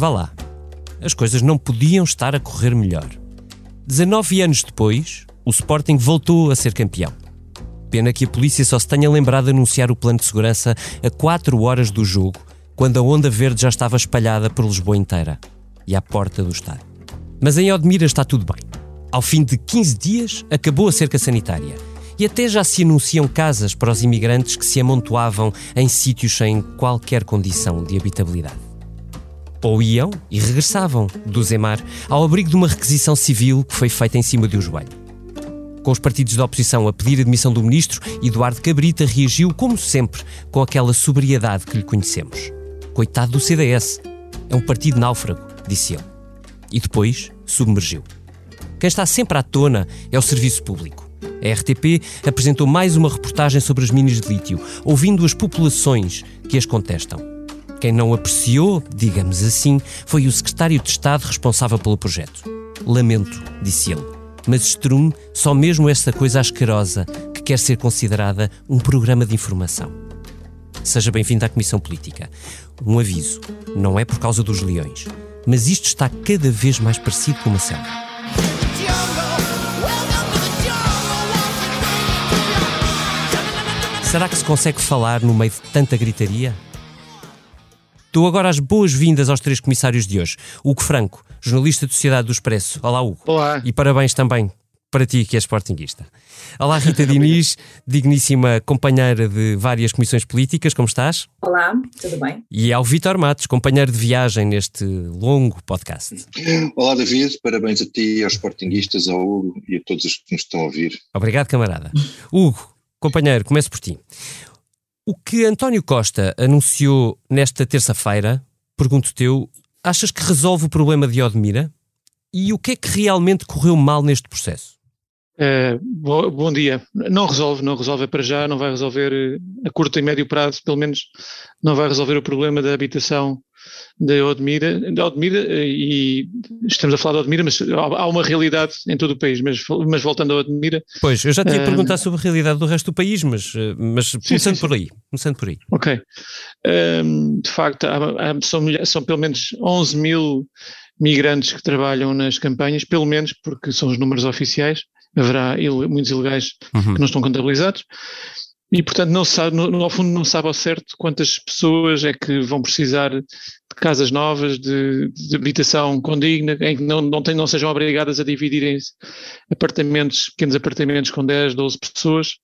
Vá lá. As coisas não podiam estar a correr melhor. 19 anos depois, o Sporting voltou a ser campeão. Pena que a polícia só se tenha lembrado de anunciar o plano de segurança a 4 horas do jogo, quando a onda verde já estava espalhada por Lisboa inteira e à porta do estádio. Mas em Odmira está tudo bem. Ao fim de 15 dias, acabou a cerca sanitária e até já se anunciam casas para os imigrantes que se amontoavam em sítios sem qualquer condição de habitabilidade. Ou iam e regressavam do Zemar ao abrigo de uma requisição civil que foi feita em cima de um joelho. Com os partidos da oposição a pedir a demissão do ministro, Eduardo Cabrita reagiu, como sempre, com aquela sobriedade que lhe conhecemos. Coitado do CDS. É um partido náufrago, disse ele. E depois submergiu. Quem está sempre à tona é o serviço público. A RTP apresentou mais uma reportagem sobre as minas de lítio, ouvindo as populações que as contestam. Quem não apreciou, digamos assim, foi o secretário de Estado responsável pelo projeto. Lamento, disse ele, mas estrume só mesmo esta coisa asquerosa que quer ser considerada um programa de informação. Seja bem-vindo à Comissão Política. Um aviso: não é por causa dos leões, mas isto está cada vez mais parecido com uma selva. Será que se consegue falar no meio de tanta gritaria? Dou agora as boas-vindas aos três comissários de hoje. Hugo Franco, jornalista de Sociedade do Expresso. Olá, Hugo. Olá. E parabéns também para ti, que és sportinguista. Olá, Rita Diniz, digníssima companheira de várias comissões políticas, como estás? Olá, tudo bem? E ao Vítor Matos, companheiro de viagem neste longo podcast. Olá, David, parabéns a ti, aos sportinguistas, ao Hugo e a todos os que nos estão a ouvir. Obrigado, camarada. Hugo, Companheiro, começo por ti. O que António Costa anunciou nesta terça-feira, pergunto-te eu, achas que resolve o problema de Odmira? E o que é que realmente correu mal neste processo? Uh, bom, bom, dia. Não resolve, não resolve para já, não vai resolver eh, a curto e médio prazo, pelo menos não vai resolver o problema da habitação de Odmira, de Odmira, e estamos a falar de Odmira, mas há uma realidade em todo o país, mas, mas voltando a Odmira... Pois, eu já tinha uh, perguntar sobre a realidade do resto do país, mas, eh, mas começando sim, sim, por aí, começando por aí. Ok. Um, de facto, há, há, são, são pelo menos 11 mil migrantes que trabalham nas campanhas, pelo menos porque são os números oficiais, haverá il, muitos ilegais uhum. que não estão contabilizados, e, portanto, não sabe, no, no fundo, não sabe ao certo quantas pessoas é que vão precisar de casas novas, de, de habitação condigna, em que não, não, tem, não sejam obrigadas a dividirem apartamentos, pequenos apartamentos com 10, 12 pessoas.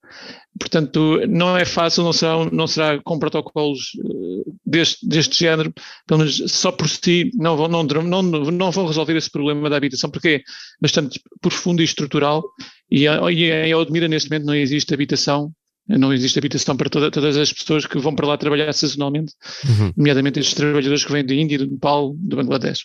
Portanto, não é fácil, não será, não será com protocolos eh, deste, deste género, pelo menos só por si, não vão, não, não, não vão resolver esse problema da habitação, porque é bastante profundo e estrutural. E, e em Odmira, neste momento, não existe habitação não existe habitação para toda, todas as pessoas que vão para lá trabalhar sazonalmente, uhum. nomeadamente estes trabalhadores que vêm de Índia, do Nepal, do Bangladesh.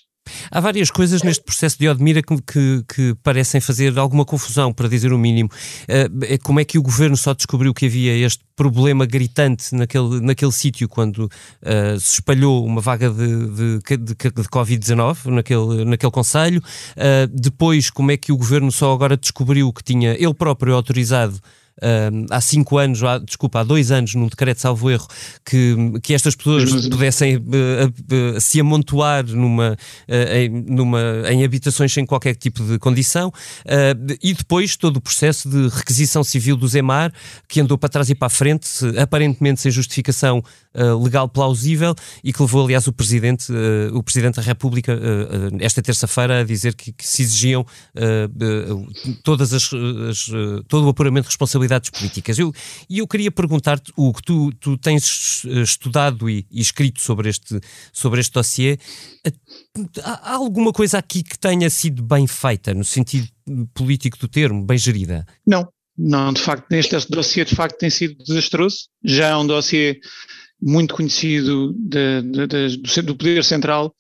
Há várias coisas neste processo de Odmira que, que, que parecem fazer alguma confusão, para dizer o mínimo. Uh, como é que o governo só descobriu que havia este problema gritante naquele, naquele sítio quando uh, se espalhou uma vaga de, de, de, de Covid-19 naquele, naquele conselho? Uh, depois, como é que o governo só agora descobriu que tinha ele próprio autorizado há cinco anos, há, desculpa, há dois anos, num decreto salvo erro, que, que estas pessoas pudessem uh, uh, se amontoar numa, em, numa, em habitações sem qualquer tipo de condição, e depois todo o processo de requisição civil do Zemar, que andou para trás e para a frente, aparentemente sem justificação legal plausível, e que levou, aliás, o Presidente, o Presidente da República, esta terça-feira, a dizer que, que se exigiam todas as, as, todo o apuramento de responsabilidade responsabilidades políticas. Eu, e eu queria perguntar-te, Hugo, tu, tu tens eh, estudado e, e, escrito sobre este, sobre este dossiê. Eh, há alguma coisa aqui que tenha sido bem feita, no sentido político do termo, bem gerida? Não, não, de facto, neste dossiê de facto tem sido desastroso. Já é um dossiê muito conhecido de, de, de, do, do Poder Central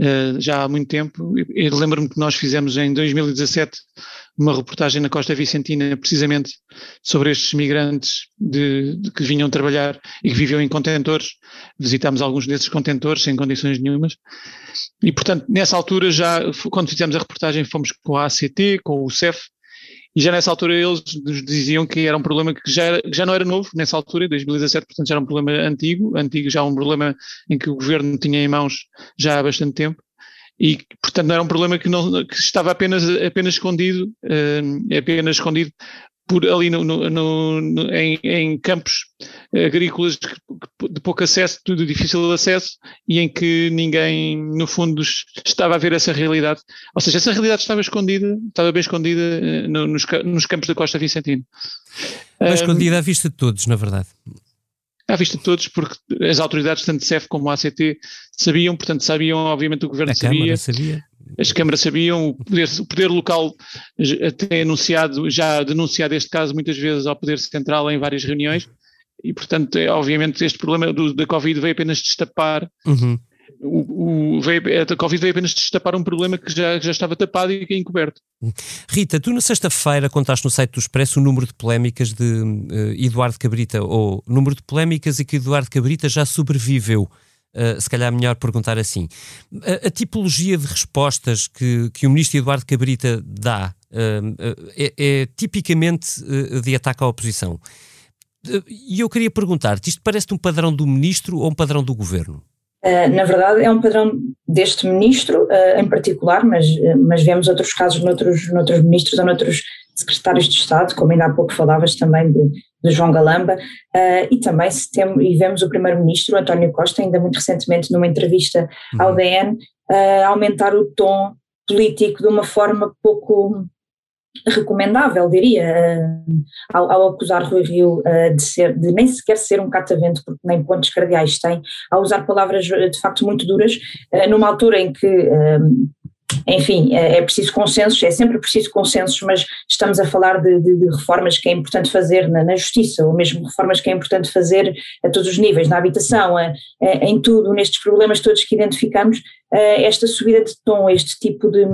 uh, já há muito tempo. Eu lembro-me que nós fizemos em 2017 uma reportagem na Costa Vicentina precisamente sobre estes migrantes de, de, que vinham trabalhar e que viviam em contentores. Visitámos alguns desses contentores sem condições nenhumas. E, portanto, nessa altura já, quando fizemos a reportagem, fomos com a ACT, com o CEF, e já nessa altura eles nos diziam que era um problema que já, era, já não era novo, nessa altura, em 2017, portanto já era um problema antigo, antigo já um problema em que o governo tinha em mãos já há bastante tempo, e, portanto, era um problema que, não, que estava apenas, apenas escondido, uh, apenas escondido por ali no, no, no, em, em, campos agrícolas de pouco acesso, de difícil acesso, e em que ninguém, no fundo, estava a ver essa realidade. Ou seja, essa realidade estava escondida, estava bem escondida eh, nos, nos campos da Costa Vicentina. Bem escondida à vista de todos, na verdade à vista de todos, porque as autoridades, tanto CEF como a ACT, sabiam, portanto, sabiam, obviamente, o governo a sabia, sabia, as câmaras sabiam, o poder, o poder local até anunciado, já denunciado este caso muitas vezes ao Poder Central em várias reuniões, e, portanto, é, obviamente, este problema do, da Covid veio apenas destapar. Uhum. O, o, veio, a Covid veio apenas destapar um problema que já, já estava tapado e encoberto. Rita, tu na sexta-feira contaste no site do Expresso o número de polémicas de uh, Eduardo Cabrita, ou número de polémicas e que Eduardo Cabrita já sobreviveu. Uh, se calhar melhor perguntar assim. A, a, tipologia de respostas que, que o ministro Eduardo Cabrita dá uh, é, é, tipicamente de ataque à oposição. E eu queria perguntar-te, isto parece-te um padrão do ministro ou um padrão do governo? Uh, na verdade, é um padrão deste ministro uh, em particular, mas, uh, mas vemos outros casos noutros, noutros ministros ou noutros secretários de Estado, como ainda há pouco falavas também de, de João Galamba, e também se tem, e vemos o primeiro-ministro, António Costa, ainda muito recentemente numa entrevista uhum. ao DN, aumentar o tom político de uma forma pouco recomendável, diria, uh, ao, ao, acusar Rui Rio uh, de, ser, de nem sequer ser um catavento, porque nem pontos cardeais tem, ao usar palavras de facto muito duras, numa altura em que, enfim, é, é, preciso consensos, é sempre preciso consensos, mas estamos a falar de, de, de reformas que é importante fazer na, na, justiça, ou mesmo reformas que é importante fazer a todos os níveis, na habitação, a, a, em tudo, nestes problemas todos que identificamos, esta subida de tom, este tipo de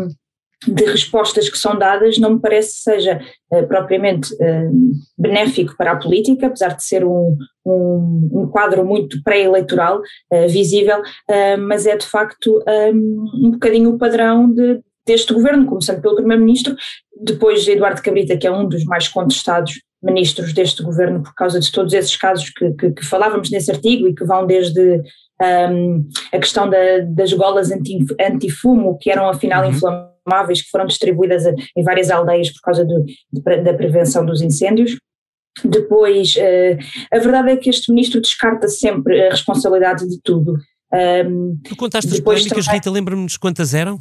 de respostas que são dadas não me parece que seja uh, propriamente uh, benéfico para a política, apesar de ser um, um, um quadro muito pré-eleitoral, uh, visível, mas é de facto um, um bocadinho o padrão de, deste governo, começando pelo Primeiro-Ministro, depois de Eduardo Cabrita, que é um dos mais contestados ministros deste governo por causa de todos esses casos que, que, que falávamos nesse artigo e que vão desde um, a questão da, das golas anti, antifumo, que eram afinal uhum. Inflamáveis, que foram distribuídas em várias aldeias por causa do, da prevenção dos incêndios. Depois, uh, a verdade é que este ministro descarta sempre a responsabilidade de tudo. Tu contaste as polémicas, Rita, lembra-nos quantas eram?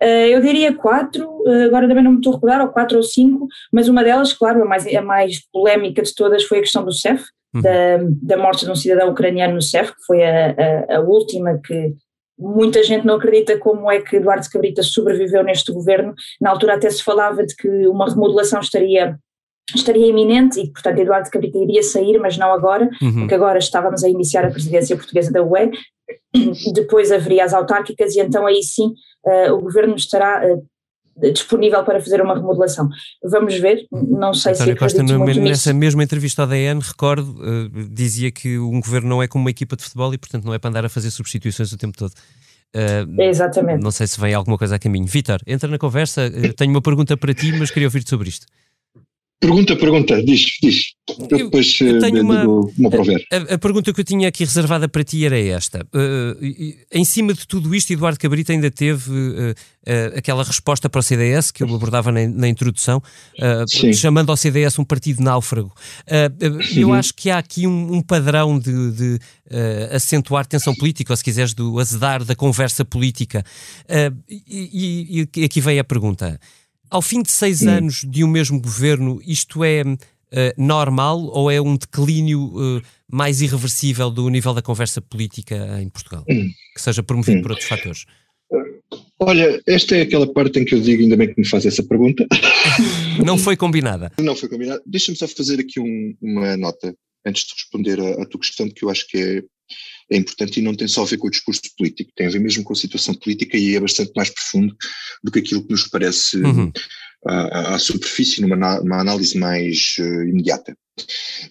Uh, eu diria quatro, uh, agora também não me estou a recordar, ou quatro ou cinco, mas uma delas, claro, a mais, a mais polémica de todas foi a questão do CEF, uhum. da, da morte de um cidadão ucraniano no CEF, que foi a, a, a, última que muita gente não acredita como é que Eduardo Cabrita sobreviveu neste governo. Na altura até se falava de que uma remodelação estaria estaria iminente e, portanto, Eduardo Cabrita iria sair, mas não agora, uhum. porque agora estávamos a iniciar a presidência portuguesa da UE, depois haveria as autárquicas e então aí sim uh, o governo estará uh, disponível para fazer uma remodelação. Vamos ver, não sei António se Costa, no, nessa nisso. mesma entrevista ao DN, recordo, uh, dizia que um governo não é como uma equipa de futebol e, portanto, não é para andar a fazer substituições o tempo todo. Uh, Exatamente. Não sei se vem alguma coisa a caminho. Vitor, entra na conversa. Uh, tenho uma pergunta para ti, mas queria ouvir-te sobre isto. Pergunta, pergunta, diz, diz. Eu, depois eu tenho uma, uma a, a, pergunta que eu tinha aqui reservada para ti era esta. Uh, em cima de tudo isto, Eduardo Cabrita ainda teve uh, uh, aquela resposta para o CDS que eu abordava na, na introdução, chamando ao CDS um partido náufrago. eu acho que há aqui um, um padrão de, de acentuar tensão política, ou se quiseres, do azedar da conversa política. E, e, e aqui vem a pergunta. Ao fim de seis hum. anos de um mesmo governo, isto é uh, normal ou é um declínio uh, mais irreversível do nível da conversa política em Portugal, hum. que seja promovido por outros fatores? Olha, esta é aquela parte em que eu digo, ainda bem que me faz essa pergunta. Não foi combinada. Não foi combinada. Deixa-me só fazer aqui um, uma nota antes de responder à tua questão, que eu acho que é é importante e não tem só a ver com o discurso político, tem a ver mesmo com a situação política e é bastante mais profundo do que aquilo que nos parece uhum. à, à, superfície, numa, análise mais uh, imediata.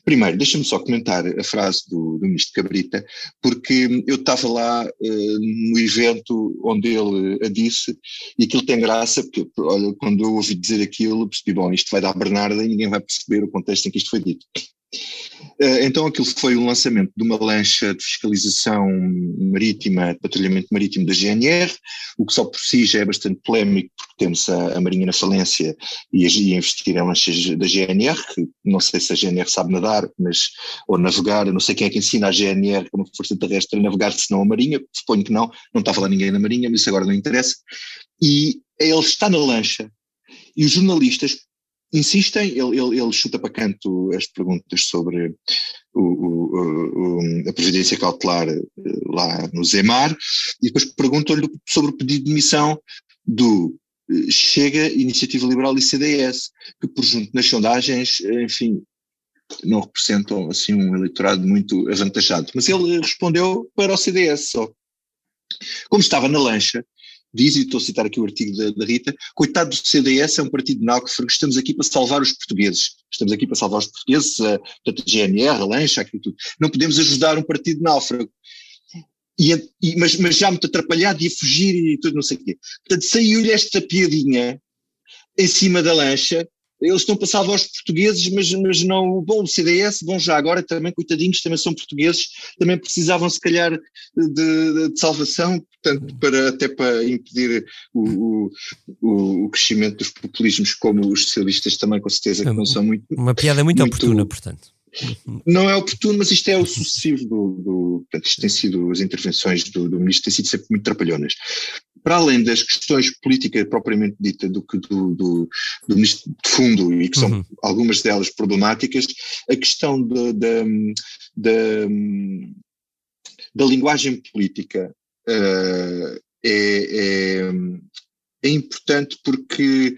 Primeiro, deixa-me só comentar a frase do, do ministro Cabrita, porque eu estava lá uh, no evento onde ele a disse, e aquilo tem graça, porque olha, quando eu ouvi dizer aquilo, percebi, bom, isto vai dar Bernarda e ninguém vai perceber o contexto em que isto foi dito. Eh, então aquilo foi o lançamento de uma lancha de fiscalização marítima, de patrulhamento marítimo da GNR, o que só por si já é bastante polémico, porque temos a, a Marinha na falência e a, a investir em lanchas da GNR, que não sei se a GNR sabe nadar, mas, ou navegar, não sei quem é que ensina a GNR, como força terrestre, a navegar, se não a Marinha, suponho que não, não estava lá ninguém na Marinha, mas isso agora não interessa, e ele está na lancha, e os jornalistas insistem, ele, ele, ele, chuta para canto as perguntas sobre o, o, o, a previdência cautelar eh, lá no Zemar e depois perguntam-lhe sobre o pedido de demissão do eh, Chega, Iniciativa Liberal e CDS, que por junto nas sondagens, enfim, não representam assim um eleitorado muito avantajado. Mas ele respondeu para o CDS só. Como estava na lancha, diz, e estou a citar aqui o artigo da, da Rita, coitado do CDS, é um partido náufrago, estamos aqui para salvar os portugueses, estamos aqui para salvar os portugueses, a, portanto, a GNR, a Lancha, aquilo tudo. Não podemos ajudar um partido náufrago. E, e, mas, mas já muito atrapalhado e a fugir e tudo, não sei o quê. Portanto, saiu-lhe esta piadinha em cima da lancha, eles estão passados aos portugueses, mas, mas não, bom, o CDS, bom, já agora também, coitadinhos, também são portugueses, também precisavam se calhar de, de salvação, portanto, para, até para impedir o, o, o, crescimento dos populismos, como os socialistas também, com certeza, que não são muito... Uma piada muito, muito oportuna, portanto. Não é oportuno, mas isto é o sucessivo do, do portanto, isto tem sido, as intervenções do, do ministro têm sido sempre muito trapalhonas para além das questões políticas propriamente dita do que do, do, do ministro de fundo, e que são uhum. algumas delas problemáticas, a questão da, da, linguagem política uh, é, é, é, importante porque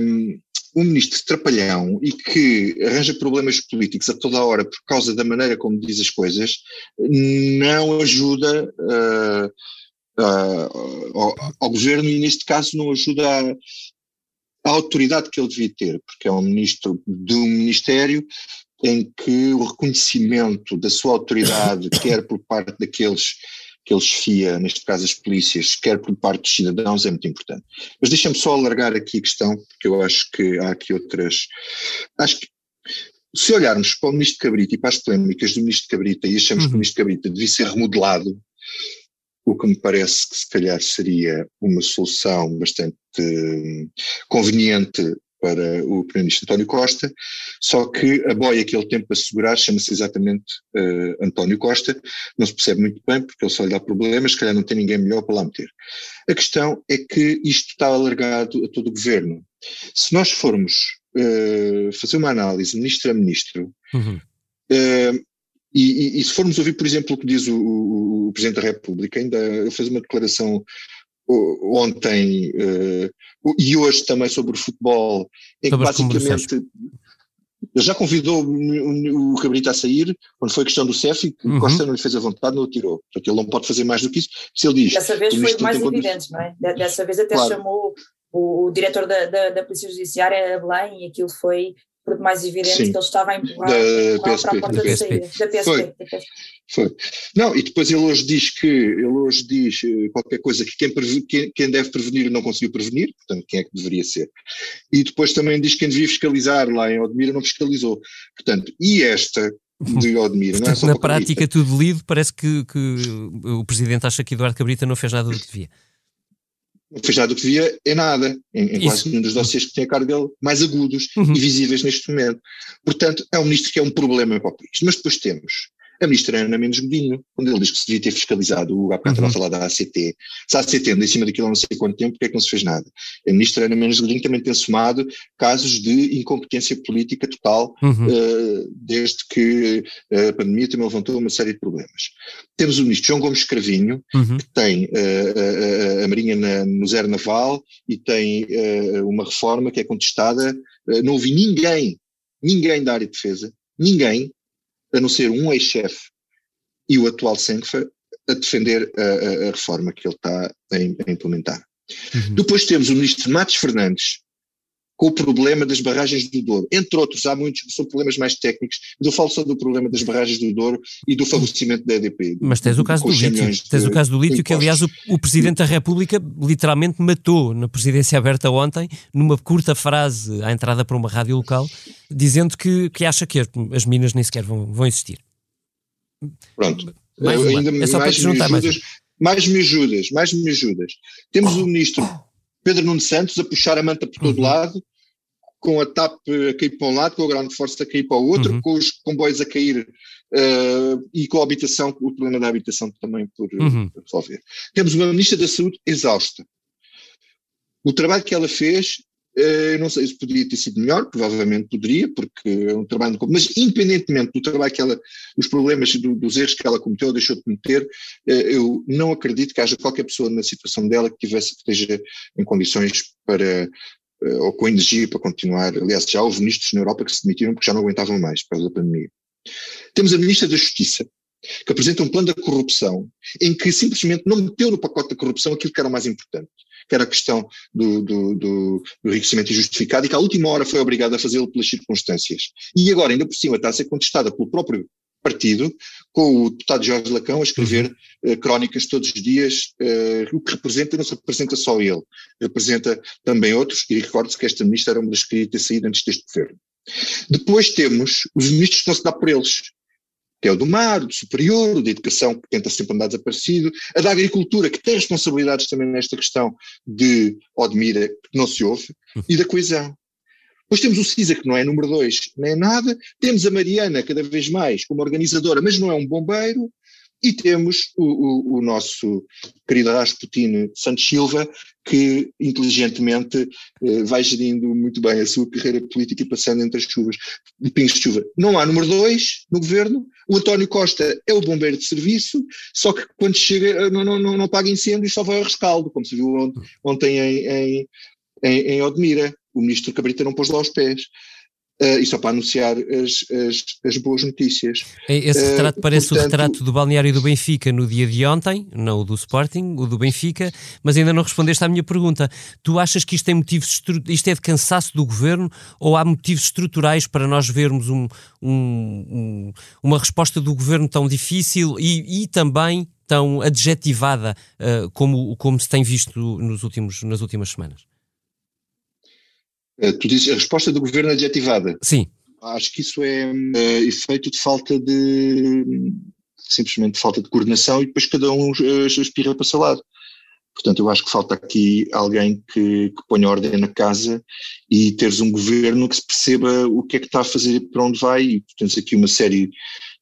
um, um ministro trapalhão e que arranja problemas políticos a toda hora por causa da maneira como diz as coisas, não ajuda uh, uh, ao, ao, governo e, neste caso, não ajuda a, a, autoridade que ele devia ter, porque é um ministro de um ministério em que o reconhecimento da sua autoridade, quer por parte daqueles que ele esfia, neste caso as polícias, quer por parte dos cidadãos, é muito importante. Mas deixa-me só alargar aqui a questão, porque eu acho que há aqui outras. Acho que se olharmos para o ministro Cabrita e para as polémicas do ministro Cabrita e achamos uhum. que o ministro Cabrita devia ser remodelado, o que me parece que se calhar seria uma solução bastante hum, conveniente para o Primeiro-Ministro António Costa, só que a boia que ele tem para segurar chama-se exatamente uh, António Costa, não se percebe muito bem porque ele só lhe dá problemas, se calhar não tem ninguém melhor para lá meter. A questão é que isto está alargado a todo o governo. Se nós formos uh, fazer uma análise ministro a ministro, uhum. uh, e, e, e, se formos ouvir, por exemplo, o que diz o, o, o Presidente da República, ainda fez uma declaração ontem uh, e hoje também sobre o futebol, em que basicamente ele já convidou o, Cabrita a sair, quando foi a questão do CEF, e que uhum. Costa não lhe fez a vontade, não o tirou. Portanto, ele não pode fazer mais do que isso. Se ele diz. Dessa vez foi mais evidente, não é? Dessa vez até claro. chamou o, o diretor da, da, da Polícia Judiciária a Belém e aquilo foi porque mais evidente Sim. que ele estava a empurrar da PSP, para a porta da PSP. saída. Da PSP, Foi. Da PSP. Foi. Não, e depois ele hoje diz que, ele hoje diz eh, qualquer coisa que quem, quem, deve prevenir não conseguiu prevenir, portanto, quem é que deveria ser? E depois também diz que quem devia fiscalizar lá em Odmira não fiscalizou. Portanto, e esta de Odmira, não é só Na prática, tudo lido, parece que, que o Presidente acha que Eduardo Cabrita não fez nada do que devia não fez nada do que devia é nada, em, em quase nenhum dos dossiês que tem a cara dele, mais agudos uhum. e visíveis neste momento. Portanto, é um ministro que é um problema para o país. Mas depois temos a ministra Ana Mendes Godinho, quando ele diz que se devia ter fiscalizado, o bocado uhum. a falar da ACT, se a ACT anda em cima daquilo há não sei quanto tempo, porque é que não se fez nada? A ministra Ana Mendes Godinho também tem somado casos de incompetência política total, uhum. uh, desde que a pandemia também levantou uma série de problemas. Temos o ministro João Gomes Cravinho, uhum. que tem uh, a, a Marinha na, no zero naval e tem uh, uma reforma que é contestada, não ouvi ninguém, ninguém da área de defesa, ninguém a não ser um ex-chefe e o atual Senfa a defender a, a, reforma que ele está a, a implementar. Uhum. Depois temos o ministro Matos Fernandes, com o problema das barragens do Douro. Entre outros, há muitos que são problemas mais técnicos, mas eu falo só do problema das barragens do Douro e do favorecimento da EDP. Mas tens o caso do lítio, tens o caso do lítio que aliás o, o, Presidente da República literalmente matou na presidência aberta ontem, numa curta frase à entrada para uma rádio local, dizendo que, que acha que as minas nem sequer vão, vão existir. Pronto. Mais uma. Ainda é só mais para te juntar mais. Mais me ajudas, mais me ajudas. Temos o ministro Pedro Nuno Santos a puxar a manta por todo uhum. lado, com a TAP a cair para um lado, com a Ground Force a cair para o outro, uhum. com os comboios a cair uh, e com a habitação, o problema da habitação também por, uhum. por resolver. Temos uma Ministra da Saúde exausta. O trabalho que ela fez eu não sei se poderia ter sido melhor, provavelmente poderia, porque é um trabalho mas independentemente do trabalho que ela, os problemas, do, dos erros que ela cometeu ou deixou de cometer, eh, eu não acredito que haja qualquer pessoa na situação dela que tivesse, que esteja em condições para, eh, ou com energia para continuar. Aliás, já houve ministros na Europa que se demitiram porque já não aguentavam mais por causa da pandemia. Temos a Ministra da Justiça, que apresenta um plano da corrupção, em que simplesmente não meteu no pacote da corrupção aquilo que era o mais importante que era a questão do, do, do, do enriquecimento injustificado e que à última hora foi obrigado a fazê-lo pelas circunstâncias. E agora, ainda por cima, está a ser contestada pelo próprio partido, com o deputado Jorge Lacão a escrever uh, crónicas todos os dias, uh, o que representa, não se representa só ele, representa também outros, e recordo-se que esta ministra era uma das que queria ter saído antes deste governo. Depois temos os ministros que não se dá por eles que é o do mar, o do superior, o da educação, que tenta sempre andar desaparecido, a da agricultura, que tem responsabilidades também nesta questão de Odmira, que não se ouve, e da coesão. Depois temos o CISA, que não é número dois, nem é nada. Temos a Mariana, cada vez mais, como organizadora, mas não é um bombeiro. E temos o, o, o nosso querido Rasputin Santos Silva, que inteligentemente eh, vai gerindo muito bem a sua carreira política e passando entre as chuvas, de pingos de chuva. Não há número dois no governo, o António Costa é o bombeiro de serviço, só que quando chega eh, não, não, não, não paga incêndio e só vai ao rescaldo, como se viu ontem, ontem em, em, em, em Odmira. O ministro Cabrita não pôs lá os pés. Uh, e só para anunciar as, as, as boas notícias. Esse eh, retrato uh, parece portanto, o retrato do balneário do Benfica no dia de ontem, não o do Sporting, o do Benfica, mas ainda não respondeste à minha pergunta. Tu achas que isto, tem motivos isto é de cansaço do governo ou há motivos estruturais para nós vermos um, um, um, uma resposta do governo tão difícil e, e também tão adjetivada uh, como, como se tem visto nos últimos, nas últimas semanas? Eh, tu dizes a resposta do governo adjetivada. Sim. Acho que isso é uh, efeito de falta de. simplesmente falta de coordenação e depois cada um uh, espirra para o seu lado. Portanto, eu acho que falta aqui alguém que, que ponha ordem na casa e teres um governo que se perceba o que é que está a fazer e para onde vai. E tens aqui uma série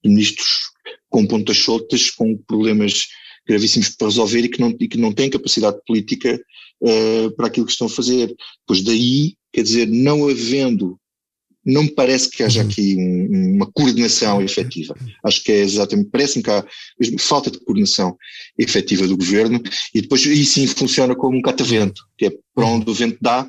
de ministros com pontas soltas, com problemas gravíssimos para resolver e que não, e que não têm capacidade política uh, para aquilo que estão a fazer. Pois daí Quer dizer, não havendo, não me parece que haja uhum. aqui um, uma coordenação efetiva. Acho que é exatamente, parece-me que há falta de coordenação efetiva do governo e depois aí sim funciona como um catavento, que é para onde o vento dá,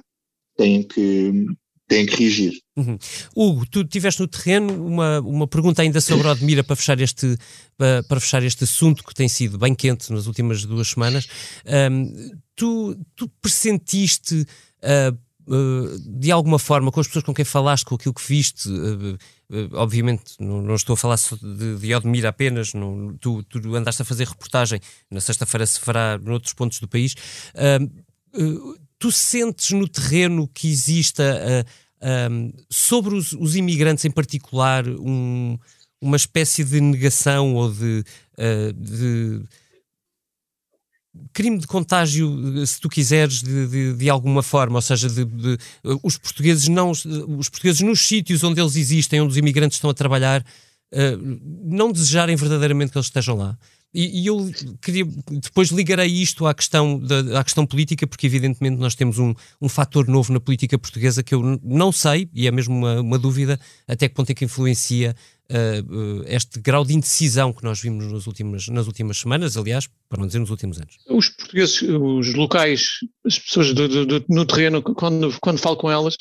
tem que, tem que reagir. Uhum. Hugo, tu tiveste no terreno uma, uma pergunta ainda sobre Odmira para fechar, este, para, para fechar este assunto que tem sido bem quente nas últimas duas semanas. Um, tu, tu pressentiste uh, de alguma forma, com as pessoas com quem falaste, com aquilo que viste, uh, uh, obviamente não, não, estou a falar de, de Odmira apenas, não, tu, tu, andaste a fazer reportagem, na sexta-feira se fará noutros pontos do país. tu sentes no terreno que exista, sobre os, os, imigrantes em particular, um, uma espécie de negação ou de, de crime de contágio, se tu quiseres, de, de, de alguma forma, ou seja, de, de, os portugueses não, os portugueses nos sítios onde eles existem, onde os imigrantes estão a trabalhar, uh, não desejarem verdadeiramente que eles estejam lá. E, e, eu queria, depois ligarei isto à questão, da, à questão política, porque evidentemente nós temos um, um fator novo na política portuguesa que eu não sei, e é mesmo uma, uma dúvida, até que ponto é que influencia uh, este grau de indecisão que nós vimos nas últimas, nas últimas semanas, aliás, para não dizer nos últimos anos. Os portugueses, os locais, as pessoas do, do, do, no terreno, quando, quando falo com elas,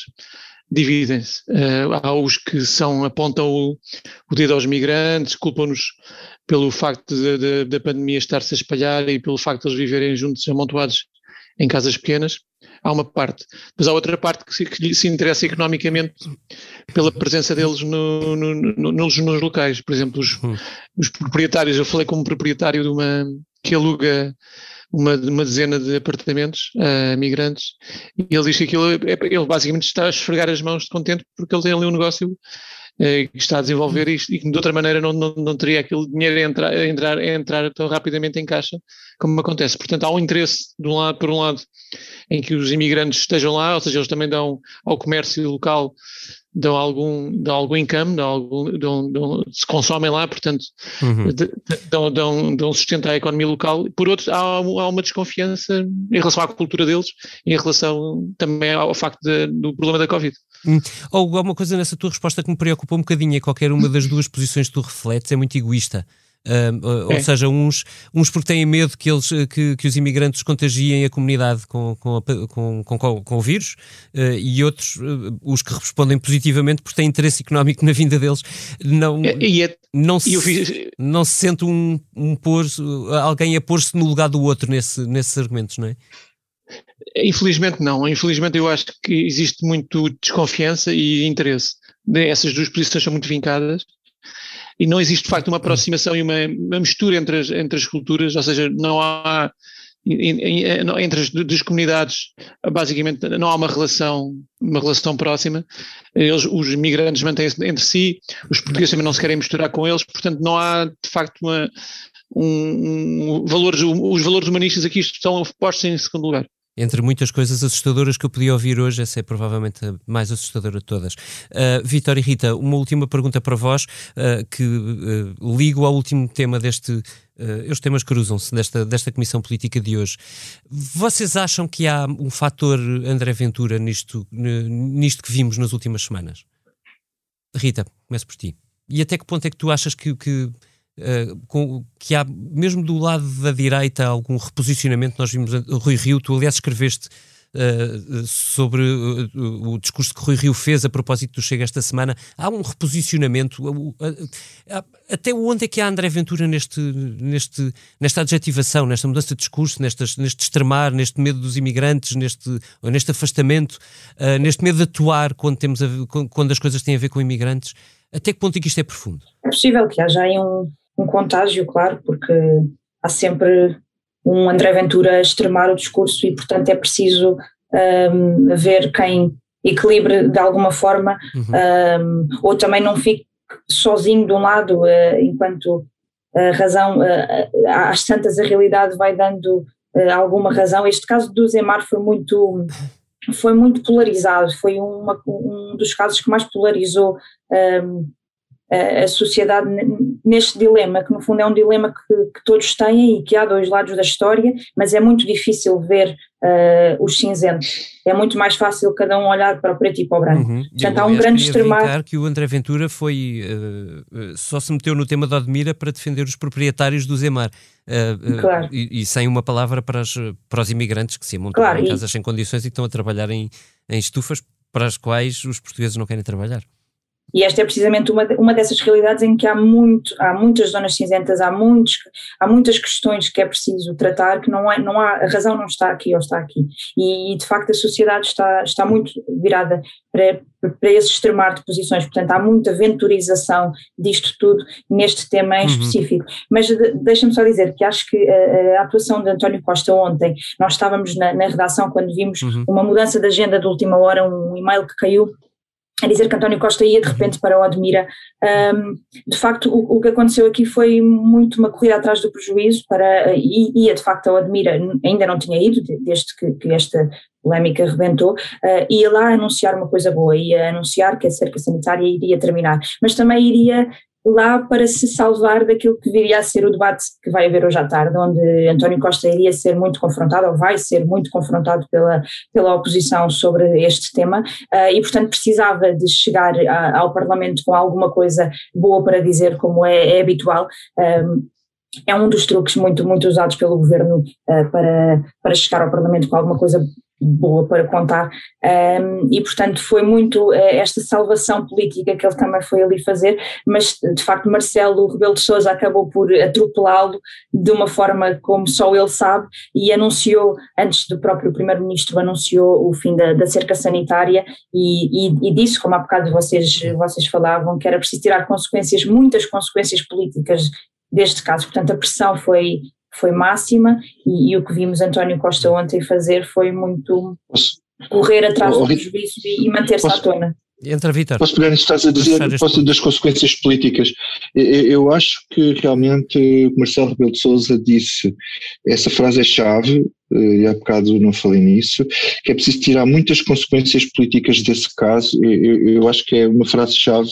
dividem-se. Uh, há os que são, apontam o, o dedo aos migrantes, culpam-nos pelo facto da pandemia estar-se a espalhar e pelo facto de eles viverem juntos, amontoados em casas pequenas, há uma parte. Mas há outra parte que se, que se interessa economicamente pela presença deles no, no, no, nos, nos, locais. Por exemplo, os, hum. os, proprietários, eu falei com um proprietário de uma que aluga uma, uma dezena de apartamentos a uh, migrantes e ele diz que aquilo, é, ele basicamente está a esfregar as mãos de contente porque ele tem ali um negócio que está a desenvolver isto e que de outra maneira não, não, não teria aquele dinheiro a entrar, a, entrar, a entrar tão rapidamente em caixa como acontece. Portanto, há um interesse, de um lado, por um lado, em que os imigrantes estejam lá, ou seja, eles também dão ao comércio local dão algum, dão algum income, dão algum, dão, dão, se consomem lá, portanto, uhum. dão, dão, dão sustento à economia local. Por outro, há, há, uma desconfiança em relação à cultura deles, em relação também ao facto de, do problema da Covid. Hum. Ou alguma coisa nessa tua resposta que me preocupa um bocadinho é qualquer uma das duas posições que tu refletes é muito egoísta. Ou é. seja, uns, uns porque têm medo que, eles, que, que os imigrantes contagiem a comunidade com, com, com, com, com o vírus, uh, e outros, uh, os que respondem positivamente porque têm interesse económico na vinda deles, não, e, é, não, se, fiz... não se sente um, um pôr, alguém a pôr-se no lugar do outro nesse, nesses argumentos, não é? Infelizmente não. Infelizmente eu acho que existe muito desconfiança e interesse. Essas duas posições são muito vincadas e não existe de facto uma aproximação e uma, uma mistura entre as, entre as culturas, ou seja, não há entre as duas comunidades basicamente não há uma relação uma relação próxima. Eles, os migrantes mantêm-se entre si os portugueses também não se querem misturar com eles portanto não há de facto uma, um, um valores, os valores humanistas aqui estão postos em segundo lugar entre muitas coisas assustadoras que eu podia ouvir hoje, essa é provavelmente a mais assustadora de todas. Uh, Vitória e Rita, uma última pergunta para vós, uh, que uh, ligo ao último tema deste. Os temas cruzam-se desta, desta Comissão Política de hoje. Vocês acham que há um fator André Ventura nisto, nisto que vimos nas últimas semanas? Rita, começo por ti. E até que ponto é que tu achas que, que Uh, com, que há, mesmo do lado da direita, algum reposicionamento. Nós vimos Rui Rio, tu aliás escreveste uh, sobre uh, o discurso que Rui Rio fez a propósito do Chega esta semana. Há um reposicionamento. até onde é que há André Ventura neste, neste, nesta adjetivação, nesta mudança de discurso, nestas, neste extremar, neste medo dos imigrantes, neste, neste afastamento, neste medo de atuar quando, temos a, quando as coisas têm a ver com imigrantes? Até que ponto é que isto é profundo? É possível que haja aí um, um contágio, claro, porque há sempre um André Ventura a extremar o discurso e, portanto, é preciso um, ver quem equilibre de alguma forma uhum. um, ou também não fique sozinho de um lado, uh, enquanto a razão, uh, às tantas a realidade vai dando uh, alguma razão. Este caso do Zemar foi muito foi muito polarizado, foi uma, um dos casos que mais polarizou um, a sociedade neste dilema, que no fundo é um dilema que, que, todos têm e que há dois lados da história, mas é muito difícil ver uh, os cinzentos. É muito mais fácil cada um olhar para o preto e para o branco. Uhum. Portanto, Eu, há um grande extremar. que o André Ventura foi, uh, só se meteu no tema da Admira para defender os proprietários do Zemar. Uh, claro. E, e, sem uma palavra para, as, para os imigrantes que se amontam claro, em casas e... sem condições e que estão a trabalhar em, em estufas para as quais os portugueses não querem trabalhar. E esta é precisamente uma, uma dessas realidades em que há, muito, há muitas zonas cinzentas, há, muitos, há muitas questões que é preciso tratar, que não, é, não há, a razão não está aqui ou está aqui. E, de facto a sociedade está, está muito virada para, para esse extremar de posições, portanto há muita venturização disto tudo neste tema em uhum. específico. Mas de, deixa-me só dizer que acho que a, a, atuação de António Costa ontem, nós estávamos na, na redação quando vimos uhum. uma mudança de agenda de última hora, um e-mail que caiu a dizer que António Costa ia de repente para o Admira. Um, de facto, o, o, que aconteceu aqui foi muito uma corrida atrás do prejuízo para, e ia de facto ao Admira, ainda não tinha ido, desde que, que esta polémica rebentou, uh, ia lá anunciar uma coisa boa, ia anunciar que a cerca sanitária iria terminar, mas também iria lá para se salvar daquilo que viria a ser o debate que vai haver hoje à tarde, onde António Costa iria ser muito confrontado, ou vai ser muito confrontado pela, pela oposição sobre este tema, uh, e portanto precisava de chegar ao Parlamento com alguma coisa boa para dizer, como é, é habitual. Um, é um dos truques muito, muito usados pelo governo uh, para, para chegar ao Parlamento com alguma coisa boa para contar, um, e portanto foi muito uh, esta salvação política que ele também foi ali fazer, mas de facto Marcelo Rebelo de Sousa acabou por atropelá-lo de uma forma como só ele sabe e anunciou, antes do próprio primeiro-ministro, anunciou o fim da, da cerca sanitária e, e, e, disse, como há bocado vocês, vocês falavam, que era preciso tirar consequências, muitas consequências políticas deste caso, portanto a pressão foi foi máxima e, e, o que vimos António Costa ontem fazer foi muito posso, correr atrás do prejuízo e, e manter-se à tona. Entra, Vitor. Posso pegar nisso que estás a dizer, posso, das consequências políticas. Eu, eu, acho que realmente Marcelo Rebelo de Sousa disse, essa frase é chave, eh, e há bocado não falei nisso, que é preciso tirar muitas consequências políticas desse caso. Eu, eu acho que é uma frase-chave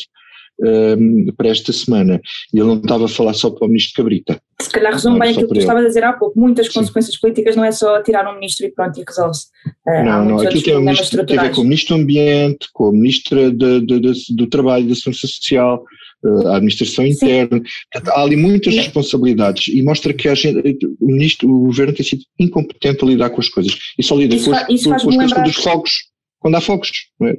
um, para esta semana. E ele não estava a falar só para o ministro Cabrita. Se calhar resume bem aquilo que tu estavas a dizer há pouco. Muitas Sim. consequências políticas não é só tirar um ministro e pronto, e resolve-se. Uh, não, não, aquilo tem, um ministro, tem a ver com o ministro do Ambiente, com o ministro de, de, de, do Trabalho e da Segurança Social, uh, a administração Sim. interna. Há ali muitas Sim. responsabilidades e mostra que a gente, o ministro, o governo tem sido incompetente a lidar com as coisas. E só lida com, as, com, com as coisas dos fogos, quando há fogos. É?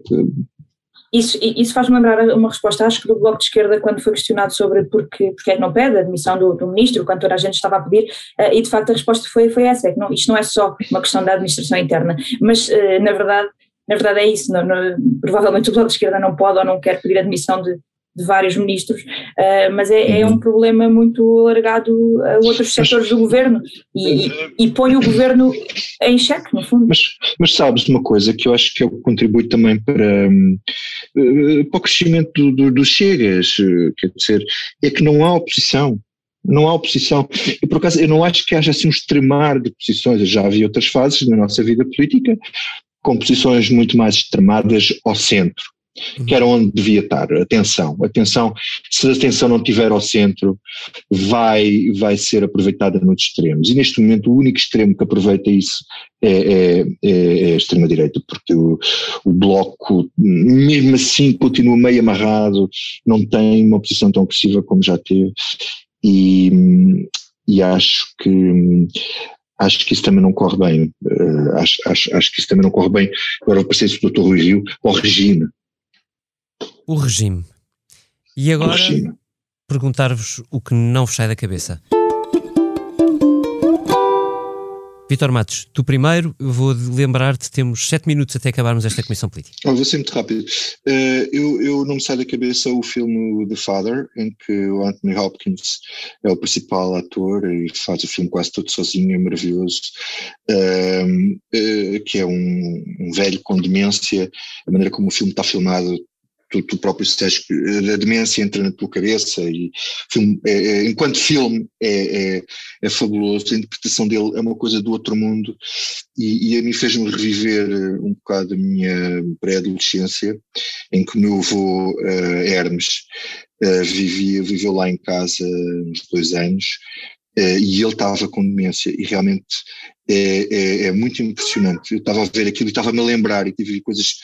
Isso, isso faz-me lembrar uma resposta, acho que do Bloco de Esquerda, quando foi questionado sobre porque, porque é que não pede a admissão do, do ministro, quando toda a gente estava a pedir, uh, e de facto a resposta foi, foi essa, é que não, isto não é só uma questão da administração interna, mas uh, na verdade na verdade é isso, não, não, provavelmente o Bloco de Esquerda não pode ou não quer pedir admissão de, de vários ministros, uh, mas é, é, um uhum. problema muito alargado a outros setores do governo e, e, põe o governo em xeque, no fundo. Mas, mas sabes de uma coisa que eu acho que contribui também para, uh, para o crescimento dos do, do Chegas, uh, quer dizer, é que não há oposição. Não há oposição. E por acaso, eu não acho que haja assim um extremar de posições. Eu já havia outras fases na nossa vida política com posições muito mais extremadas ao centro que era onde devia estar. Atenção, atenção, se a atenção não estiver ao centro, vai, vai ser aproveitada nos extremos. E neste momento o único extremo que aproveita isso é, é, é, é a extrema-direita, porque o, o Bloco, mesmo assim, continua meio amarrado, não tem uma posição tão agressiva como já teve, e, e acho que acho que isso também não corre bem. Uh, acho, acho, acho que isso também não corre bem. Agora o paciente do Dr. Rui Rio, ao regime, o regime. E agora perguntar-vos o que não vos sai da cabeça. Vitor Matos, tu primeiro, eu vou lembrar-te, temos sete minutos até acabarmos esta comissão política. Vou ser muito rápido. Uh, eu, eu, não me sai da cabeça o filme The Father, em que o Anthony Hopkins é o principal ator e faz o filme quase todo sozinho, é maravilhoso, uh, uh, que é um, um velho com demência, a maneira como o filme está filmado tu, tu próprio disseste que a demência entra na tua cabeça e filme, é, é, enquanto filme é, é, é, fabuloso, a interpretação dele é uma coisa do outro mundo e, e a mim fez-me reviver eh, um bocado a minha pré-adolescência em que o meu avô uh, Hermes uh, vivia, viveu lá em casa uns dois anos uh, e ele estava com demência e realmente é, é, é, muito impressionante. Eu estava a ver aquilo e estava-me a lembrar e tive coisas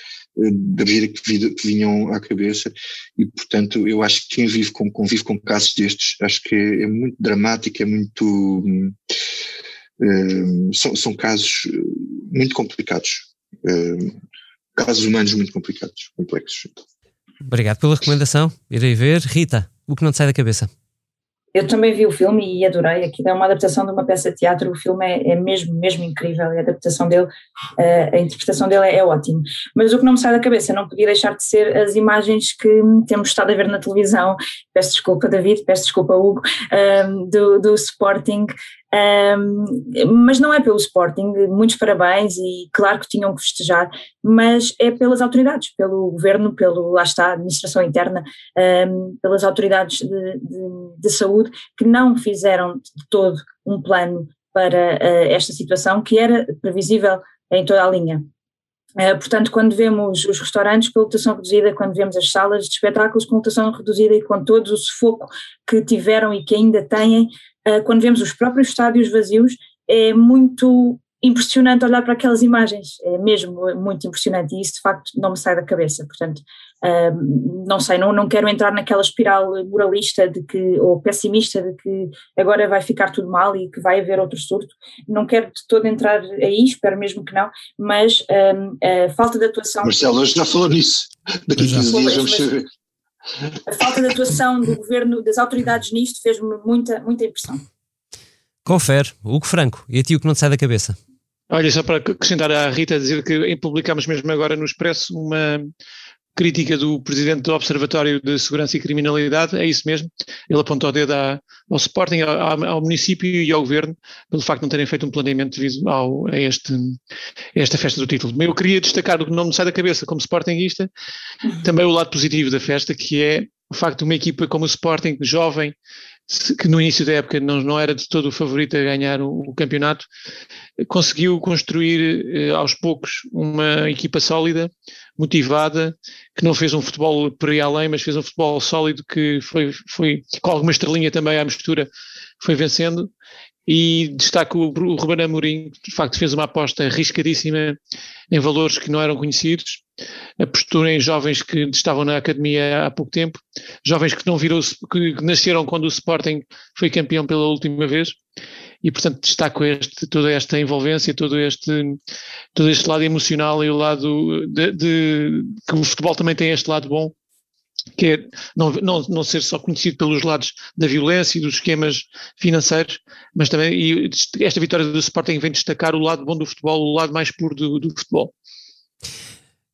da vida que, vinham à cabeça e portanto eu acho que quem vive com, convive com casos destes acho que é, é muito dramático, é muito um, são, são, casos muito complicados casos humanos muito complicados, complexos. Obrigado pela recomendação, irei ver. Rita, o que não te sai da cabeça? Eu também vi o filme e adorei. Aquilo é uma adaptação de uma peça de teatro. O filme é, é mesmo, mesmo incrível. A adaptação dele, uh, a interpretação dele é, é ótima. Mas o que não me sai da cabeça não podia deixar de ser as imagens que temos estado a ver na televisão. Peço desculpa, David, peço desculpa, Hugo, um, do, do Sporting. Um, mas não é pelo Sporting, muitos parabéns e claro que tinham que festejar, mas é pelas autoridades, pelo governo, pelo, lá está, administração interna, um, pelas autoridades de, de, de, saúde que não fizeram de todo um plano para uh, esta situação que era previsível em toda a linha. Uh, portanto, quando vemos os restaurantes com lotação reduzida, quando vemos as salas de espetáculos com lotação reduzida e com todo o sufoco que tiveram e que ainda têm, quando vemos os próprios estádios vazios, é muito impressionante olhar para aquelas imagens, é mesmo muito impressionante. E isso de facto não me sai da cabeça, portanto uh, não sei, não, não quero entrar naquela espiral moralista de que, ou pessimista de que agora vai ficar tudo mal e que vai haver outro surto, não quero de todo entrar aí, espero mesmo que não, mas uh, a falta de atuação... Marcelo, hoje já falou nisso, daqui a 15 dias vamos saber. A falta de atuação do governo, das autoridades nisto fez-me muita, muita impressão. Confere, Hugo Franco, e a ti o que não te sai da cabeça? Olha, só para acrescentar à Rita, dizer que publicámos mesmo agora no Expresso uma crítica do Presidente do Observatório de Segurança e Criminalidade, é isso mesmo, ele apontou o dedo ao Sporting, ao, ao, município e ao Governo, pelo facto de não terem feito um planeamento devido ao, a, este, a esta festa do título. Mas eu queria destacar o que não me sai da cabeça como Sportingista, também o lado positivo da festa, que é o facto de uma equipa como o Sporting, jovem, que no início da época não, não era de todo o favorito a ganhar o, o campeonato, conseguiu construir eh, aos poucos uma equipa sólida, motivada, que não fez um futebol por aí além, mas fez um futebol sólido que foi, foi com alguma estrelinha também à mistura, foi vencendo. E destaco o, Ruben Amorim, que de facto fez uma aposta arriscadíssima em valores que não eram conhecidos, apostou em jovens que estavam na academia há pouco tempo, jovens que não viram, que nasceram quando o Sporting foi campeão pela última vez, e portanto destaco este, toda esta envolvência, todo este, todo este lado emocional e o lado de, de que o futebol também tem este lado bom, que é não, não, não ser só conhecido pelos lados da violência e dos esquemas financeiros, mas também esta vitória do Sporting vem destacar o lado bom do futebol, o lado mais puro do, do futebol.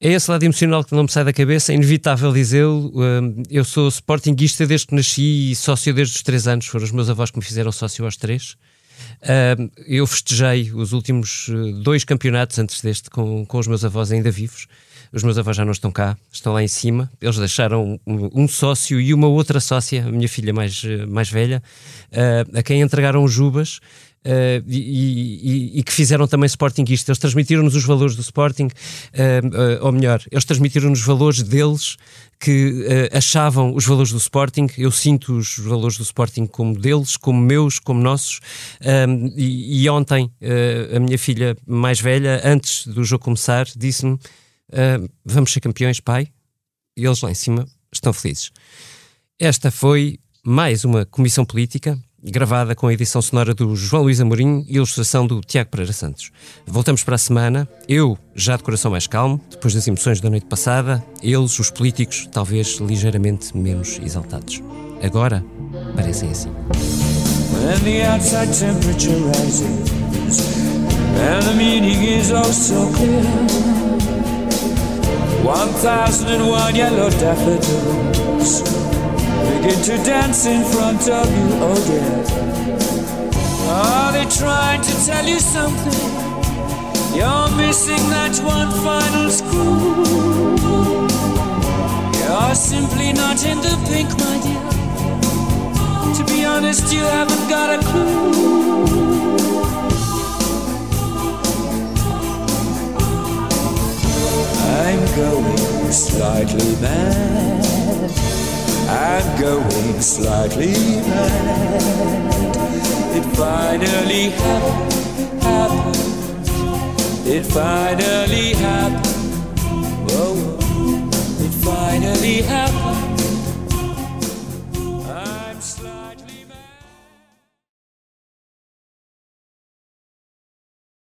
É esse lado emocional que não me sai da cabeça, é inevitável dizê-lo. Hum, eu sou sportinguista desde que nasci e sócio desde os três anos. Foram os meus avós que me fizeram sócio aos três. Hum, eu festejei os últimos eh, dois campeonatos antes deste com, com os meus avós ainda vivos. Os meus avós já não estão cá, estão lá em cima. Eles deixaram um, sócio e uma outra sócia, a minha filha mais, eh, mais velha, uh, a quem entregaram jubas Uh, e, e, e, que fizeram também Sportingistas. Eles transmitiram-nos os valores do Sporting, uh, uh, ou melhor, eles transmitiram-nos os valores deles que achavam os valores do Sporting. Eu sinto os valores do Sporting como deles, como meus, como nossos. E, e, ontem a minha filha mais velha, antes do jogo começar, disse-me: Vamos ser campeões, pai. E eles lá em cima estão felizes. Esta foi mais uma comissão política gravada com a edição sonora do João Luís Amorim e ilustração do Tiago Pereira Santos. Voltamos para a semana, eu já de coração mais calmo, depois das emoções da noite passada, eles, os políticos, talvez ligeiramente menos exaltados. Agora, parecem assim. And 1001 yellow daffodils begin to dance in front of you, oh dear. Are they trying to tell you something? You're missing that one final screw. You're simply not in the pink, my dear. To be honest, you haven't got a clue. I'm going slightly mad. I'm going slightly mad. It finally happened, happened. It finally happened. Whoa, it finally happened.